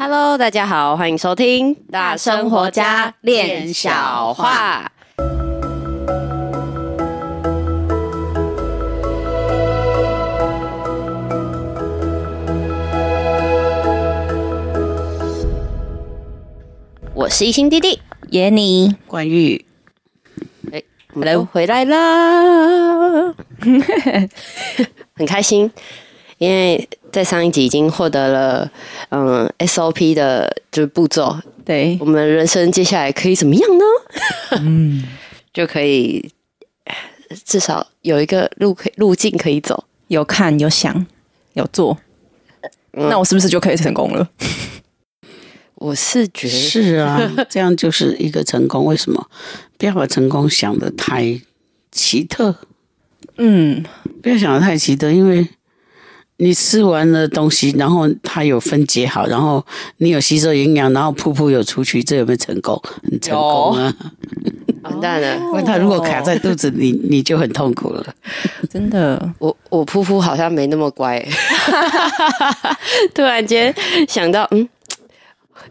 Hello，大家好，欢迎收听《大生活家练小话》。我是一心弟弟，耶尼冠玉。哎，我们来回来啦，很开心。因为在上一集已经获得了嗯 SOP 的就是步骤，对，我们人生接下来可以怎么样呢？嗯，就可以至少有一个路可以路径可以走，有看有想有做，嗯，那我是不是就可以成功了？我是觉得是啊，这样就是一个成功。为什么？不要把成功想的太奇特，嗯，不要想的太奇特，因为。你吃完了东西，然后它有分解好，然后你有吸收营养，然后噗噗有出去，这有没有成功？很成功啊！完蛋了，因为它如果卡在肚子里，你就很痛苦了。真的，我我噗噗好像没那么乖。突然间想到，嗯，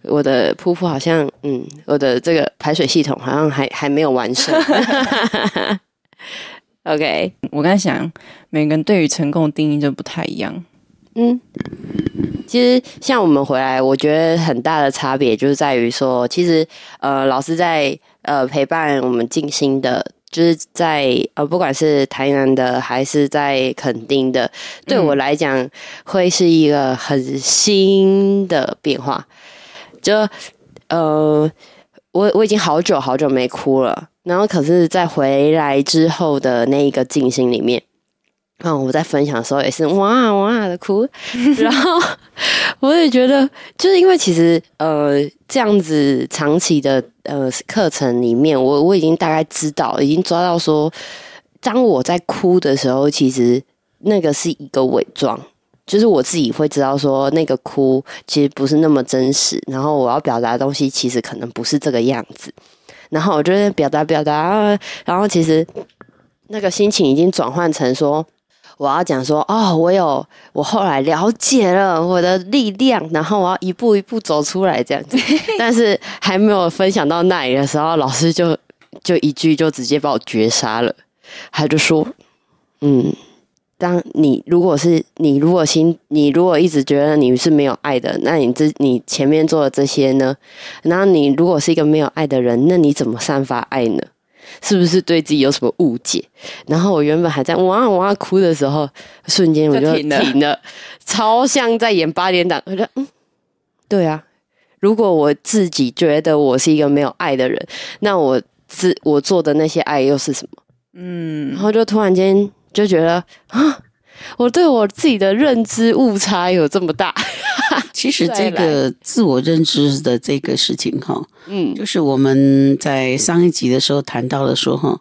我的噗噗好像，嗯，我的这个排水系统好像还还没有完善。OK，我刚才想，每个人对于成功的定义就不太一样。嗯，其实像我们回来，我觉得很大的差别就是在于说，其实呃，老师在呃陪伴我们静心的，就是在呃不管是台南的还是在垦丁的，对我来讲会是一个很新的变化。就呃，我我已经好久好久没哭了。然后，可是，在回来之后的那一个静心里面，嗯，我在分享的时候也是哇哇的哭。然后，我也觉得，就是因为其实呃，这样子长期的呃课程里面，我我已经大概知道，已经抓到说，当我在哭的时候，其实那个是一个伪装，就是我自己会知道说，那个哭其实不是那么真实。然后，我要表达的东西，其实可能不是这个样子。然后我就在表达表达，然后其实那个心情已经转换成说，我要讲说，哦，我有，我后来了解了我的力量，然后我要一步一步走出来这样子。但是还没有分享到那里的时候，老师就就一句就直接把我绝杀了，他就说，嗯。当你如果是你如果心你如果一直觉得你是没有爱的，那你这你前面做的这些呢？然后你如果是一个没有爱的人，那你怎么散发爱呢？是不是对自己有什么误解？然后我原本还在哇哇哭的时候，瞬间我就停了，停了超像在演八点档。我觉得嗯，对啊，如果我自己觉得我是一个没有爱的人，那我自我做的那些爱又是什么？嗯，然后就突然间。就觉得啊，我对我自己的认知误差有这么大。其实 这个自我认知的这个事情哈，嗯，就是我们在上一集的时候谈到了说哈，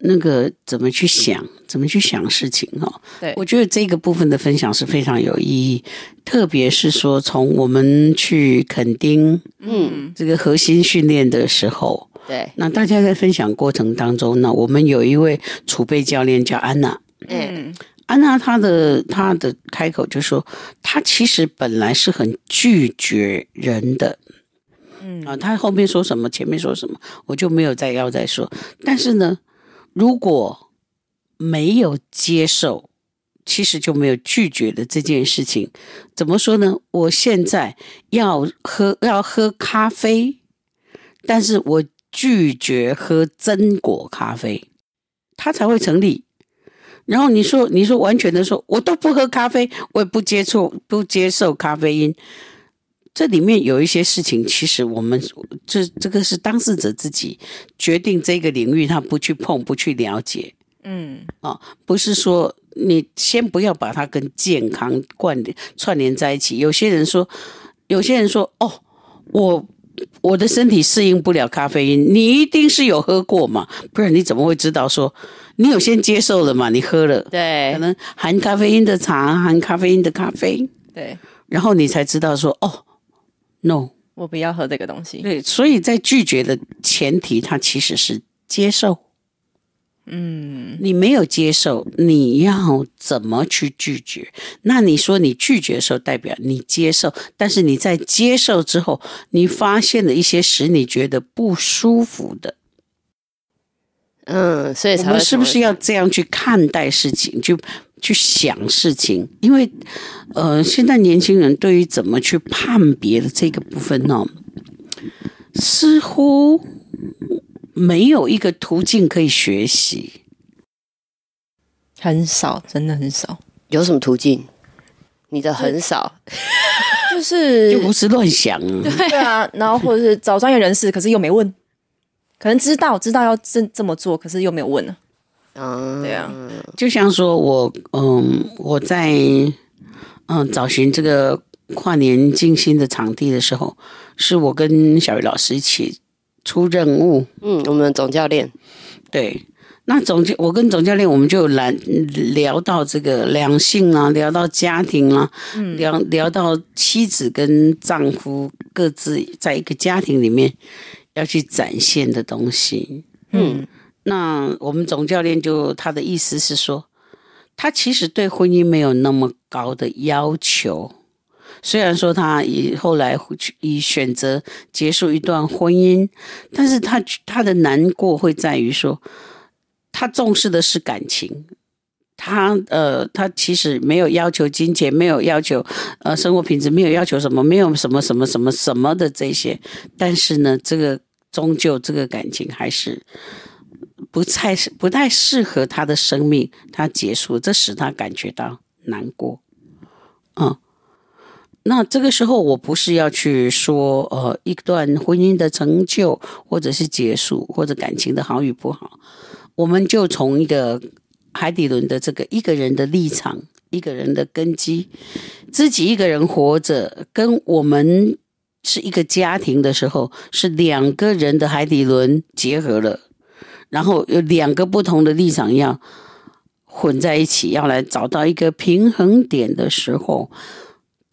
那个怎么去想，怎么去想事情哦。对，我觉得这个部分的分享是非常有意义，特别是说从我们去垦丁，嗯，这个核心训练的时候。对，那大家在分享过程当中，呢我们有一位储备教练叫安娜，嗯，安娜她的她的开口就说，她其实本来是很拒绝人的，嗯。啊，她后面说什么，前面说什么，我就没有再要再说。但是呢，如果没有接受，其实就没有拒绝的这件事情。怎么说呢？我现在要喝要喝咖啡，但是我。拒绝喝榛果咖啡，它才会成立。然后你说，你说完全的说，我都不喝咖啡，我也不接触，不接受咖啡因。这里面有一些事情，其实我们这这个是当事者自己决定这个领域，他不去碰，不去了解。嗯，啊，不是说你先不要把它跟健康关联串联在一起。有些人说，有些人说，哦，我。我的身体适应不了咖啡因，你一定是有喝过嘛？不然你怎么会知道说你有先接受了嘛？你喝了，对，可能含咖啡因的茶，含咖啡因的咖啡，对，然后你才知道说哦，no，我不要喝这个东西。对，所以在拒绝的前提，它其实是接受。嗯，你没有接受，你要怎么去拒绝？那你说你拒绝的时候，代表你接受，但是你在接受之后，你发现了一些使你觉得不舒服的。嗯，所以我们是不是要这样去看待事情，就去想事情？因为，呃，现在年轻人对于怎么去判别的这个部分呢，似乎。没有一个途径可以学习，很少，真的很少。有什么途径？你的很少，就是就胡思乱想。对啊，然后或者是找专业人士，可是又没问，可能知道知道要这这么做，可是又没有问呢。嗯，对啊，就像说我，嗯，我在嗯找寻这个跨年静心的场地的时候，是我跟小鱼老师一起。出任务，嗯，我们总教练，对，那总教我跟总教练，我们就来聊到这个两性啊，聊到家庭啊，嗯，聊聊到妻子跟丈夫各自在一个家庭里面要去展现的东西，嗯，那我们总教练就他的意思是说，他其实对婚姻没有那么高的要求。虽然说他以后来以选择结束一段婚姻，但是他他的难过会在于说，他重视的是感情，他呃他其实没有要求金钱，没有要求呃生活品质，没有要求什么，没有什么什么什么什么的这些，但是呢，这个终究这个感情还是不太不太适合他的生命，他结束，这使他感觉到难过，嗯。那这个时候，我不是要去说，呃，一段婚姻的成就，或者是结束，或者感情的好与不好，我们就从一个海底轮的这个一个人的立场，一个人的根基，自己一个人活着，跟我们是一个家庭的时候，是两个人的海底轮结合了，然后有两个不同的立场要混在一起，要来找到一个平衡点的时候。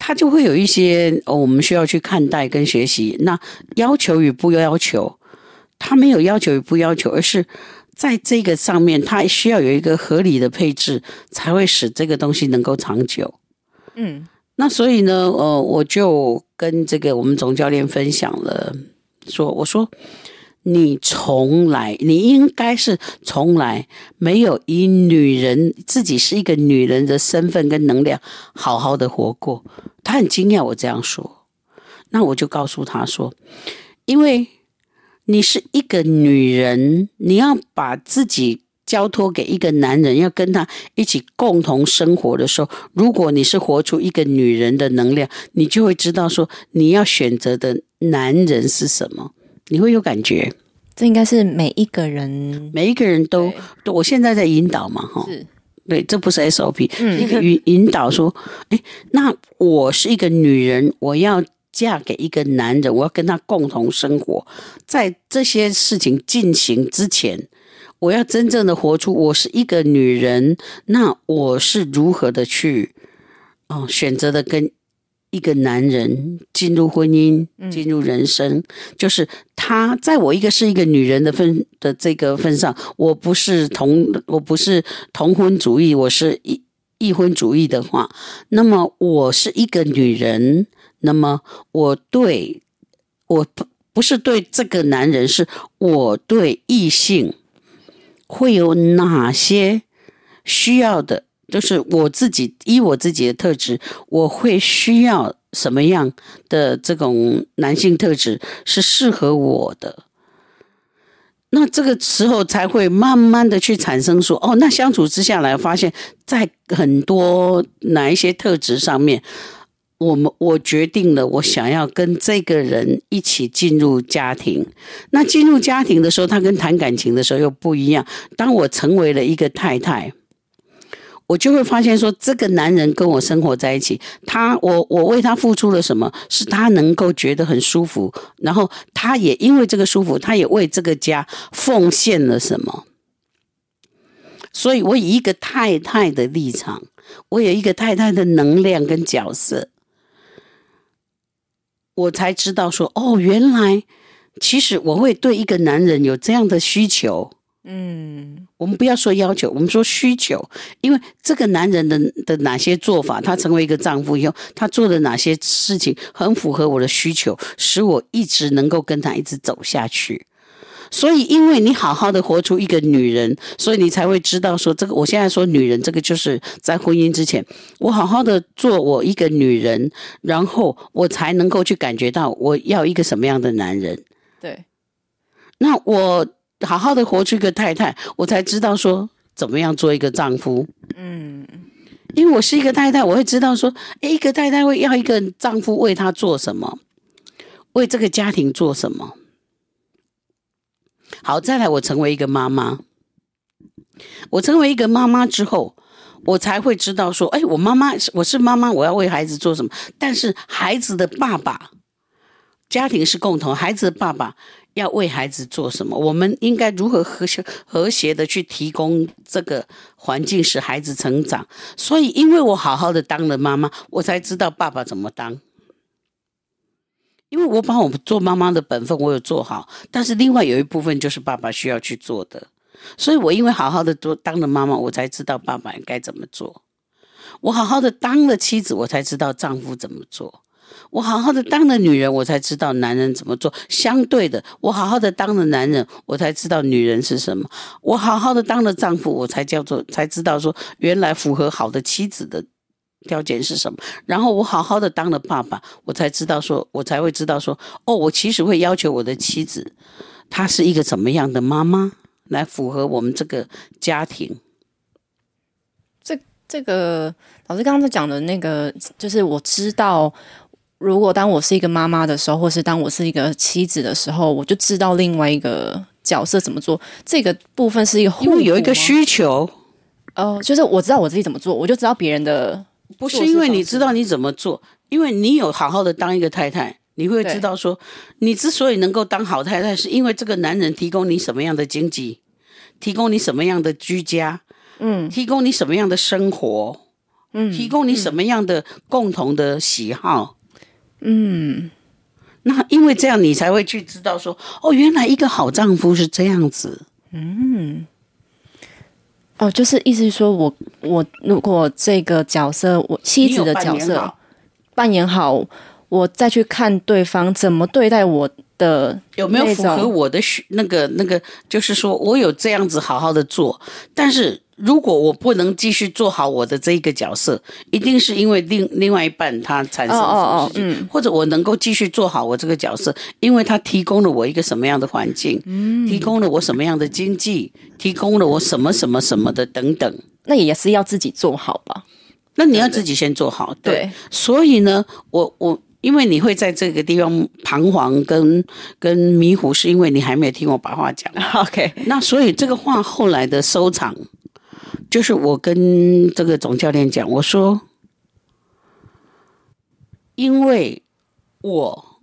他就会有一些哦，我们需要去看待跟学习。那要求与不要求，他没有要求与不要求，而是在这个上面，他需要有一个合理的配置，才会使这个东西能够长久。嗯，那所以呢，呃，我就跟这个我们总教练分享了，说，我说。你从来，你应该是从来没有以女人自己是一个女人的身份跟能量好好的活过。他很惊讶我这样说，那我就告诉他说，因为你是一个女人，你要把自己交托给一个男人，要跟他一起共同生活的时候，如果你是活出一个女人的能量，你就会知道说你要选择的男人是什么。你会有感觉，这应该是每一个人，每一个人都，都我现在在引导嘛，哈，是，对，这不是 SOP，嗯，一个引引导说，哎，那我是一个女人，我要嫁给一个男人，我要跟他共同生活，在这些事情进行之前，我要真正的活出我是一个女人，那我是如何的去，哦，选择的跟。一个男人进入婚姻，进入人生，嗯、就是他在我一个是一个女人的份的这个份上，我不是同我不是同婚主义，我是异异婚主义的话，那么我是一个女人，那么我对我不不是对这个男人，是我对异性会有哪些需要的？就是我自己依我自己的特质，我会需要什么样的这种男性特质是适合我的。那这个时候才会慢慢的去产生说，哦，那相处之下来，发现，在很多哪一些特质上面，我们我决定了，我想要跟这个人一起进入家庭。那进入家庭的时候，他跟谈感情的时候又不一样。当我成为了一个太太。我就会发现说，这个男人跟我生活在一起，他我我为他付出了什么，是他能够觉得很舒服，然后他也因为这个舒服，他也为这个家奉献了什么。所以，我以一个太太的立场，我有一个太太的能量跟角色，我才知道说，哦，原来其实我会对一个男人有这样的需求，嗯，我们不要说要求，我们说需求，因为这个男人的的哪些做法，他成为一个丈夫以后，他做的哪些事情很符合我的需求，使我一直能够跟他一直走下去。所以，因为你好好的活出一个女人，所以你才会知道说，这个我现在说女人，这个就是在婚姻之前，我好好的做我一个女人，然后我才能够去感觉到我要一个什么样的男人。对，那我。好好的活出一个太太，我才知道说怎么样做一个丈夫。嗯，因为我是一个太太，我会知道说，一个太太会要一个丈夫为她做什么，为这个家庭做什么。好，再来，我成为一个妈妈。我成为一个妈妈之后，我才会知道说，哎，我妈妈，我是妈妈，我要为孩子做什么。但是孩子的爸爸，家庭是共同，孩子的爸爸。要为孩子做什么？我们应该如何和谐和谐的去提供这个环境，使孩子成长？所以，因为我好好的当了妈妈，我才知道爸爸怎么当。因为我把我们做妈妈的本分我有做好，但是另外有一部分就是爸爸需要去做的。所以我因为好好的做当了妈妈，我才知道爸爸应该怎么做。我好好的当了妻子，我才知道丈夫怎么做。我好好的当了女人，我才知道男人怎么做。相对的，我好好的当了男人，我才知道女人是什么。我好好的当了丈夫，我才叫做才知道说，原来符合好的妻子的条件是什么。然后我好好的当了爸爸，我才知道说，我才会知道说，哦，我其实会要求我的妻子，她是一个怎么样的妈妈，来符合我们这个家庭。这这个老师刚刚在讲的那个，就是我知道。如果当我是一个妈妈的时候，或是当我是一个妻子的时候，我就知道另外一个角色怎么做。这个部分是一个？因为有一个需求哦、呃，就是我知道我自己怎么做，我就知道别人的。不是因为你知道你怎么做，因为你有好好的当一个太太，你会知道说，你之所以能够当好太太，是因为这个男人提供你什么样的经济，提供你什么样的居家，嗯，提供你什么样的生活，嗯，提供你什么样的共同的喜好。嗯，那因为这样，你才会去知道说，哦，原来一个好丈夫是这样子。嗯，哦，就是意思是说我我如果这个角色，我妻子的角色扮演，扮演好，我再去看对方怎么对待我的，有没有符合我的那个那个，就是说我有这样子好好的做，但是。如果我不能继续做好我的这一个角色，一定是因为另另外一半他产生什么事情，哦哦哦嗯、或者我能够继续做好我这个角色，因为他提供了我一个什么样的环境，嗯、提供了我什么样的经济，提供了我什么什么什么的等等，那也是要自己做好吧？那你要自己先做好，对。对，所以呢，我我因为你会在这个地方彷徨跟跟迷糊，是因为你还没有听我把话讲。OK，那所以这个话后来的收场。就是我跟这个总教练讲，我说，因为我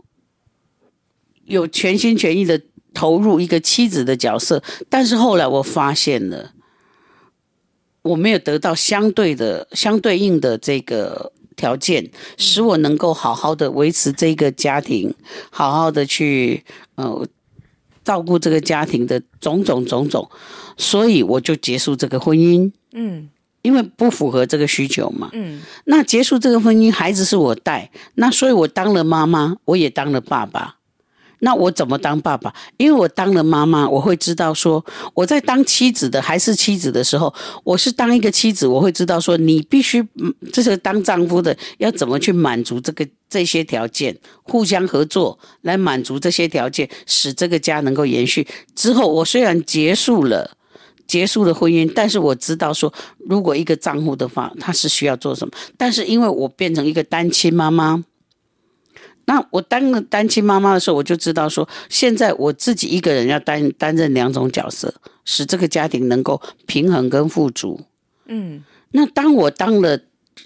有全心全意的投入一个妻子的角色，但是后来我发现了，我没有得到相对的、相对应的这个条件，使我能够好好的维持这个家庭，好好的去呃。照顾这个家庭的种种种种，所以我就结束这个婚姻。嗯，因为不符合这个需求嘛。嗯，那结束这个婚姻，孩子是我带，那所以我当了妈妈，我也当了爸爸。那我怎么当爸爸？因为我当了妈妈，我会知道说，我在当妻子的还是妻子的时候，我是当一个妻子，我会知道说，你必须，这是当丈夫的要怎么去满足这个这些条件，互相合作来满足这些条件，使这个家能够延续。之后，我虽然结束了结束了婚姻，但是我知道说，如果一个丈夫的话，他是需要做什么。但是因为我变成一个单亲妈妈。那我当了单亲妈妈的时候，我就知道说，现在我自己一个人要担担任两种角色，使这个家庭能够平衡跟富足。嗯，那当我当了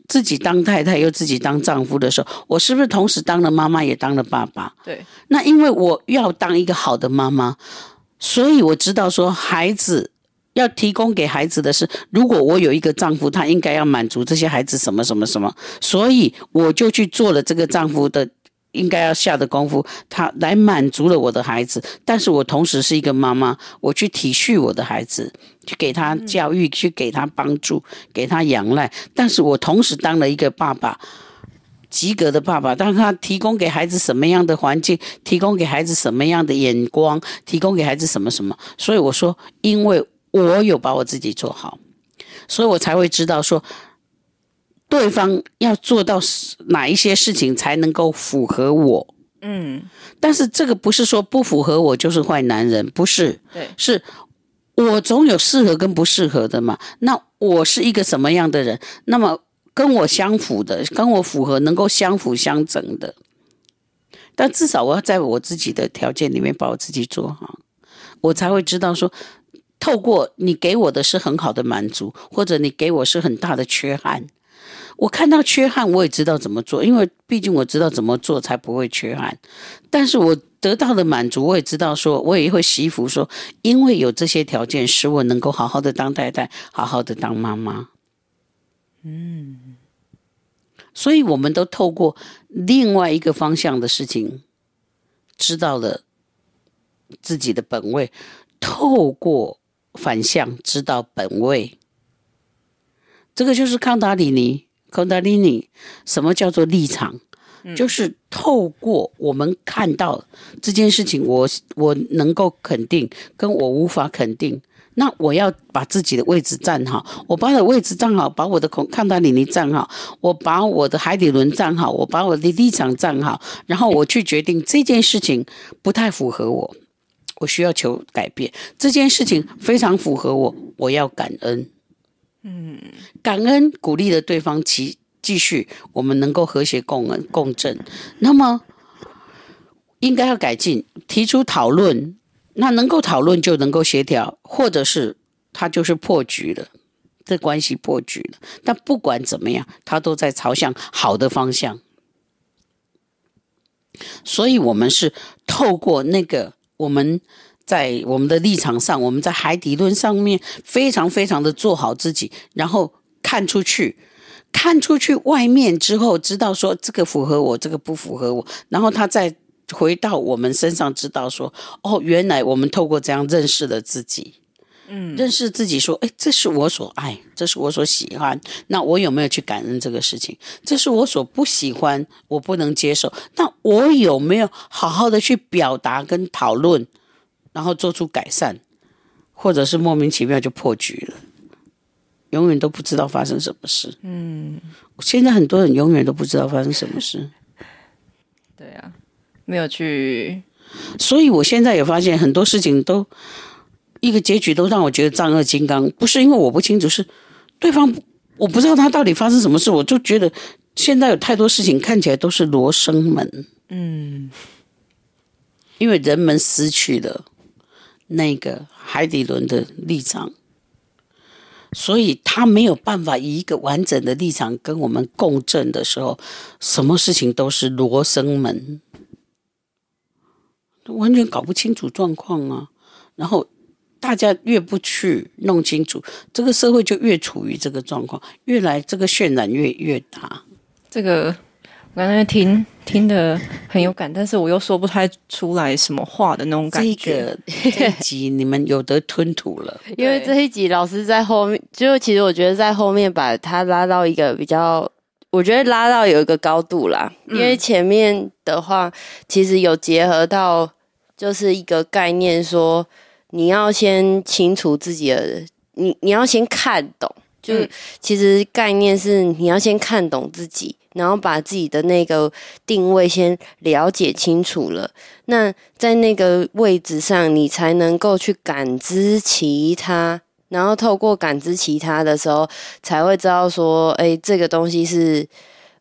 自己当太太又自己当丈夫的时候，我是不是同时当了妈妈也当了爸爸？对。那因为我要当一个好的妈妈，所以我知道说，孩子要提供给孩子的是，如果我有一个丈夫，他应该要满足这些孩子什么什么什么，所以我就去做了这个丈夫的。应该要下的功夫，他来满足了我的孩子，但是我同时是一个妈妈，我去体恤我的孩子，去给他教育，去给他帮助，给他仰赖，但是我同时当了一个爸爸，及格的爸爸，当他提供给孩子什么样的环境，提供给孩子什么样的眼光，提供给孩子什么什么，所以我说，因为我有把我自己做好，所以我才会知道说。对方要做到哪一些事情才能够符合我？嗯，但是这个不是说不符合我就是坏男人，不是，对，是我总有适合跟不适合的嘛。那我是一个什么样的人？那么跟我相符的，跟我符合，能够相辅相成的。但至少我要在我自己的条件里面把我自己做好，我才会知道说，透过你给我的是很好的满足，或者你给我是很大的缺憾。我看到缺憾，我也知道怎么做，因为毕竟我知道怎么做才不会缺憾。但是我得到的满足，我也知道说，我也会惜福说，因为有这些条件，使我能够好好的当太太，好好的当妈妈。嗯，所以我们都透过另外一个方向的事情，知道了自己的本位，透过反向知道本位，这个就是康达里尼。康达里尼，什么叫做立场？就是透过我们看到这件事情，我我能够肯定，跟我无法肯定，那我要把自己的位置站好，我把我的位置站好，把我的孔康达里尼站好，我把我的海底轮站好，我把我的立场站好，然后我去决定这件事情不太符合我，我需要求改变；这件事情非常符合我，我要感恩。嗯，感恩鼓励了对方，其继续我们能够和谐共共振。那么应该要改进，提出讨论，那能够讨论就能够协调，或者是他就是破局了，这关系破局了。但不管怎么样，他都在朝向好的方向。所以，我们是透过那个我们。在我们的立场上，我们在海底论上面非常非常的做好自己，然后看出去，看出去外面之后，知道说这个符合我，这个不符合我，然后他再回到我们身上，知道说哦，原来我们透过这样认识了自己，嗯，认识自己说，哎，这是我所爱，这是我所喜欢，那我有没有去感恩这个事情？这是我所不喜欢，我不能接受，那我有没有好好的去表达跟讨论？然后做出改善，或者是莫名其妙就破局了，永远都不知道发生什么事。嗯，现在很多人永远都不知道发生什么事。对啊，没有去。所以我现在也发现很多事情都一个结局都让我觉得丈二金刚，不是因为我不清楚，是对方我不知道他到底发生什么事，我就觉得现在有太多事情看起来都是罗生门。嗯，因为人们失去了。那个海底轮的立场，所以他没有办法以一个完整的立场跟我们共振的时候，什么事情都是罗生门，完全搞不清楚状况啊。然后大家越不去弄清楚，这个社会就越处于这个状况，越来这个渲染越越大。这个。我刚才听听得很有感，但是我又说不太出来什么话的那种感觉。这个这一集你们有得吞吐了，因为这一集老师在后面，就其实我觉得在后面把它拉到一个比较，我觉得拉到有一个高度啦。因为前面的话，其实有结合到就是一个概念，说你要先清楚自己的，你你要先看懂，就其实概念是你要先看懂自己。然后把自己的那个定位先了解清楚了，那在那个位置上，你才能够去感知其他，然后透过感知其他的时候，才会知道说，哎，这个东西是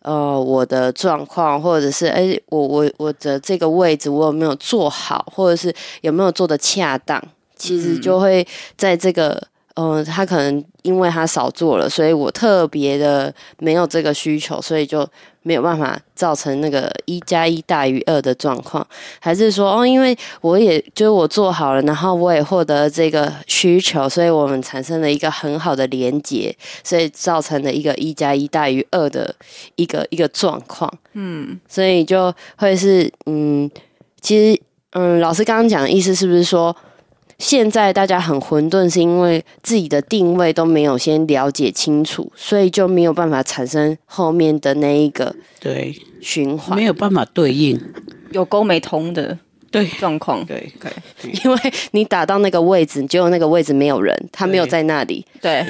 呃我的状况，或者是哎我我我的这个位置我有没有做好，或者是有没有做的恰当，其实就会在这个嗯、呃，他可能因为他少做了，所以我特别的没有这个需求，所以就没有办法造成那个一加一大于二的状况，还是说哦，因为我也就是我做好了，然后我也获得这个需求，所以我们产生了一个很好的连接，所以造成了一个一加一大于二的一个一个状况。嗯，所以就会是嗯，其实嗯，老师刚刚讲的意思是不是说？现在大家很混沌，是因为自己的定位都没有先了解清楚，所以就没有办法产生后面的那一个对循环，没有办法对应有沟没通的对状况。对，对，因为你打到那个位置，结果那个位置没有人，他没有在那里。对，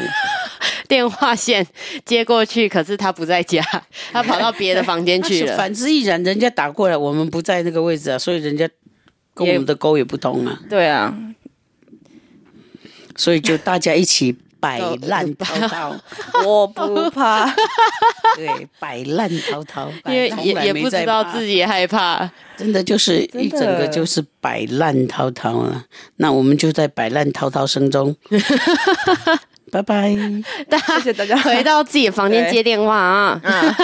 电话线接过去，可是他不在家，他跑到别的房间去了。反之亦然，人家打过来，我们不在那个位置啊，所以人家跟我们的沟也不通啊。对啊。所以就大家一起摆烂滔滔，我不怕。对，摆烂滔滔，因为也也不知道自己害怕，真的就是一整个就是摆烂滔滔了。那我们就在摆烂滔滔声中，拜拜，谢谢大家。回到自己的房间接电话啊，嗯，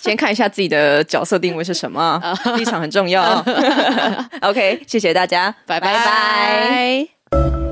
先看一下自己的角色定位是什么，立场很重要。OK，谢谢大家，拜拜拜。